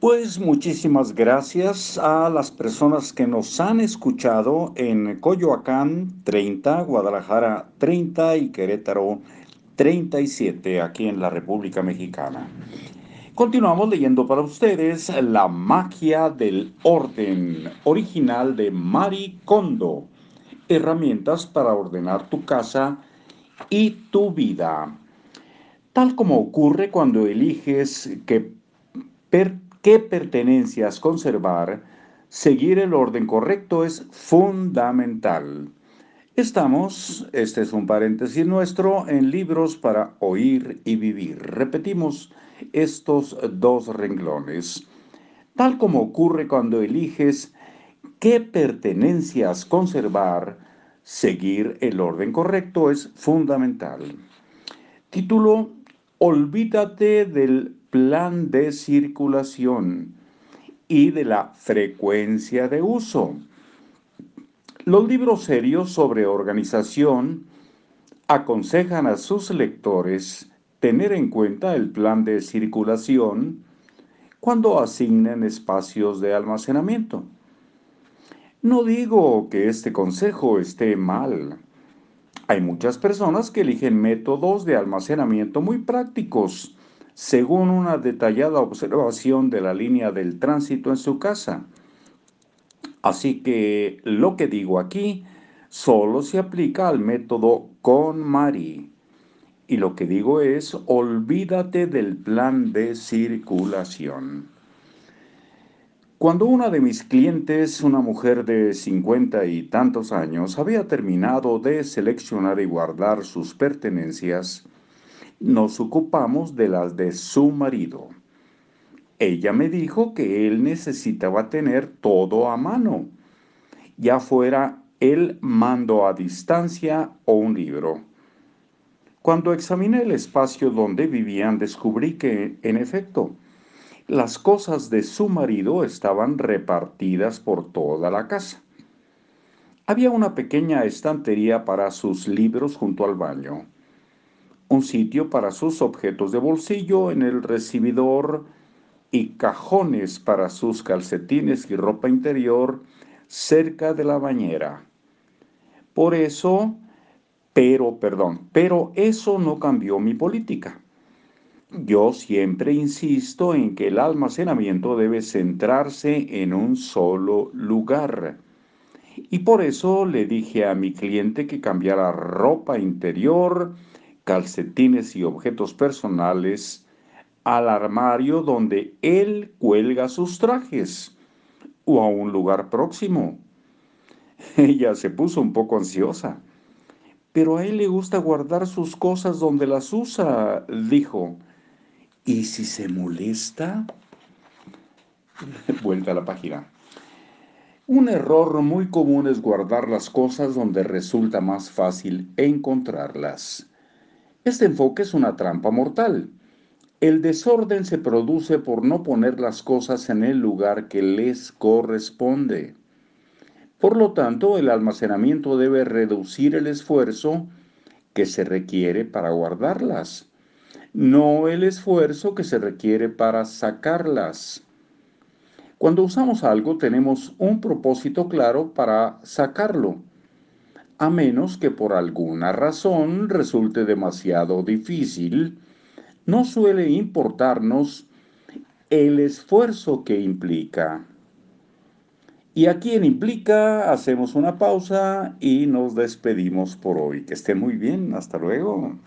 Pues muchísimas gracias a las personas que nos han escuchado en Coyoacán 30, Guadalajara 30 y Querétaro 37 aquí en la República Mexicana. Continuamos leyendo para ustedes La magia del orden, original de Mari Kondo. Herramientas para ordenar tu casa y tu vida. Tal como ocurre cuando eliges que qué pertenencias conservar, seguir el orden correcto es fundamental. Estamos, este es un paréntesis nuestro, en libros para oír y vivir. Repetimos estos dos renglones. Tal como ocurre cuando eliges qué pertenencias conservar, seguir el orden correcto es fundamental. Título, Olvídate del plan de circulación y de la frecuencia de uso. Los libros serios sobre organización aconsejan a sus lectores tener en cuenta el plan de circulación cuando asignen espacios de almacenamiento. No digo que este consejo esté mal. Hay muchas personas que eligen métodos de almacenamiento muy prácticos según una detallada observación de la línea del tránsito en su casa. Así que lo que digo aquí solo se aplica al método con Mari. Y lo que digo es, olvídate del plan de circulación. Cuando una de mis clientes, una mujer de cincuenta y tantos años, había terminado de seleccionar y guardar sus pertenencias, nos ocupamos de las de su marido. Ella me dijo que él necesitaba tener todo a mano, ya fuera el mando a distancia o un libro. Cuando examiné el espacio donde vivían, descubrí que, en efecto, las cosas de su marido estaban repartidas por toda la casa. Había una pequeña estantería para sus libros junto al baño un sitio para sus objetos de bolsillo en el recibidor y cajones para sus calcetines y ropa interior cerca de la bañera. Por eso, pero, perdón, pero eso no cambió mi política. Yo siempre insisto en que el almacenamiento debe centrarse en un solo lugar. Y por eso le dije a mi cliente que cambiara ropa interior, calcetines y objetos personales al armario donde él cuelga sus trajes o a un lugar próximo. Ella se puso un poco ansiosa. Pero a él le gusta guardar sus cosas donde las usa, dijo. ¿Y si se molesta? Vuelta a la página. Un error muy común es guardar las cosas donde resulta más fácil encontrarlas. Este enfoque es una trampa mortal. El desorden se produce por no poner las cosas en el lugar que les corresponde. Por lo tanto, el almacenamiento debe reducir el esfuerzo que se requiere para guardarlas, no el esfuerzo que se requiere para sacarlas. Cuando usamos algo tenemos un propósito claro para sacarlo a menos que por alguna razón resulte demasiado difícil, no suele importarnos el esfuerzo que implica. Y aquí en Implica hacemos una pausa y nos despedimos por hoy. Que esté muy bien. Hasta luego.